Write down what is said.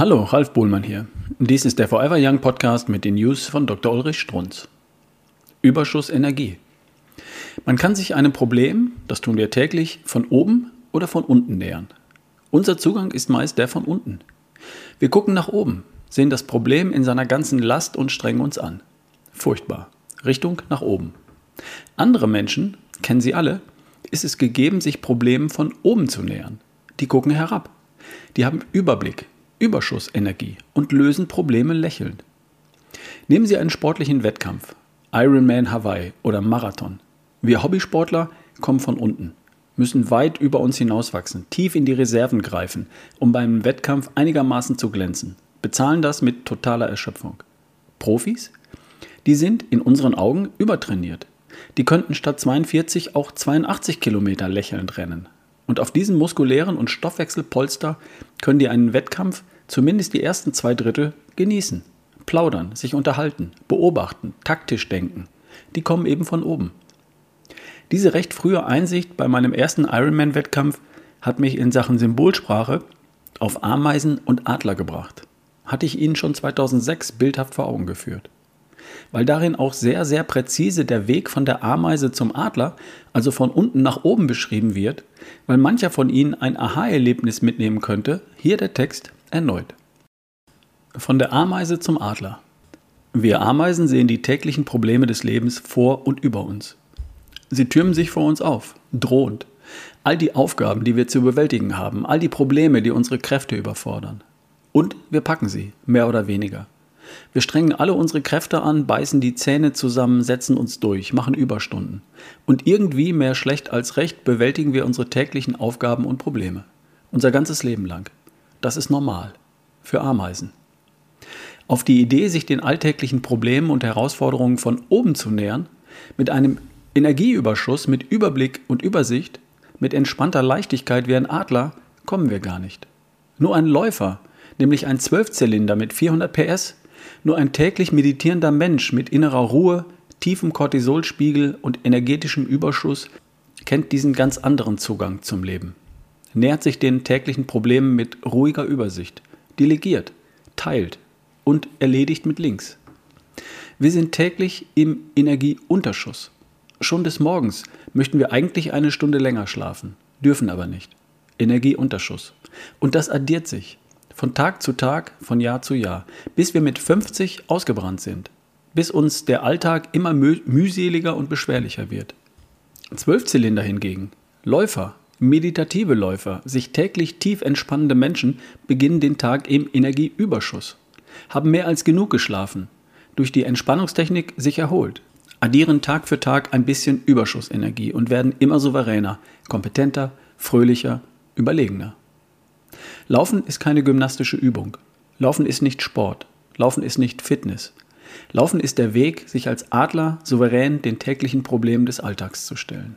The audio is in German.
Hallo, Ralf Bohlmann hier. Dies ist der Forever Young Podcast mit den News von Dr. Ulrich Strunz. Überschuss Energie. Man kann sich einem Problem, das tun wir täglich, von oben oder von unten nähern. Unser Zugang ist meist der von unten. Wir gucken nach oben, sehen das Problem in seiner ganzen Last und strengen uns an. Furchtbar. Richtung nach oben. Andere Menschen, kennen Sie alle, ist es gegeben, sich Problemen von oben zu nähern. Die gucken herab. Die haben Überblick, Überschussenergie und lösen Probleme lächelnd. Nehmen Sie einen sportlichen Wettkampf, Ironman Hawaii oder Marathon. Wir Hobbysportler kommen von unten, müssen weit über uns hinauswachsen, tief in die Reserven greifen, um beim Wettkampf einigermaßen zu glänzen, bezahlen das mit totaler Erschöpfung. Profis? Die sind in unseren Augen übertrainiert. Die könnten statt 42 auch 82 Kilometer lächelnd rennen. Und auf diesem muskulären und Stoffwechselpolster können die einen Wettkampf zumindest die ersten zwei Drittel genießen. Plaudern, sich unterhalten, beobachten, taktisch denken. Die kommen eben von oben. Diese recht frühe Einsicht bei meinem ersten Ironman-Wettkampf hat mich in Sachen Symbolsprache auf Ameisen und Adler gebracht. Hatte ich Ihnen schon 2006 bildhaft vor Augen geführt weil darin auch sehr, sehr präzise der Weg von der Ameise zum Adler, also von unten nach oben beschrieben wird, weil mancher von Ihnen ein Aha-Erlebnis mitnehmen könnte, hier der Text erneut. Von der Ameise zum Adler. Wir Ameisen sehen die täglichen Probleme des Lebens vor und über uns. Sie türmen sich vor uns auf, drohend. All die Aufgaben, die wir zu bewältigen haben, all die Probleme, die unsere Kräfte überfordern. Und wir packen sie, mehr oder weniger. Wir strengen alle unsere Kräfte an, beißen die Zähne zusammen, setzen uns durch, machen Überstunden. Und irgendwie, mehr schlecht als recht, bewältigen wir unsere täglichen Aufgaben und Probleme. Unser ganzes Leben lang. Das ist normal. Für Ameisen. Auf die Idee, sich den alltäglichen Problemen und Herausforderungen von oben zu nähern, mit einem Energieüberschuss, mit Überblick und Übersicht, mit entspannter Leichtigkeit wie ein Adler, kommen wir gar nicht. Nur ein Läufer, nämlich ein Zwölfzylinder mit 400 PS, nur ein täglich meditierender Mensch mit innerer Ruhe, tiefem Cortisolspiegel und energetischem Überschuss kennt diesen ganz anderen Zugang zum Leben. Nähert sich den täglichen Problemen mit ruhiger Übersicht, delegiert, teilt und erledigt mit links. Wir sind täglich im Energieunterschuss. Schon des Morgens möchten wir eigentlich eine Stunde länger schlafen, dürfen aber nicht. Energieunterschuss. Und das addiert sich von Tag zu Tag, von Jahr zu Jahr, bis wir mit 50 ausgebrannt sind, bis uns der Alltag immer müh mühseliger und beschwerlicher wird. Zwölfzylinder hingegen, Läufer, meditative Läufer, sich täglich tief entspannende Menschen beginnen den Tag im Energieüberschuss, haben mehr als genug geschlafen, durch die Entspannungstechnik sich erholt, addieren Tag für Tag ein bisschen Überschussenergie und werden immer souveräner, kompetenter, fröhlicher, überlegener. Laufen ist keine gymnastische Übung. Laufen ist nicht Sport. Laufen ist nicht Fitness. Laufen ist der Weg, sich als Adler souverän den täglichen Problemen des Alltags zu stellen.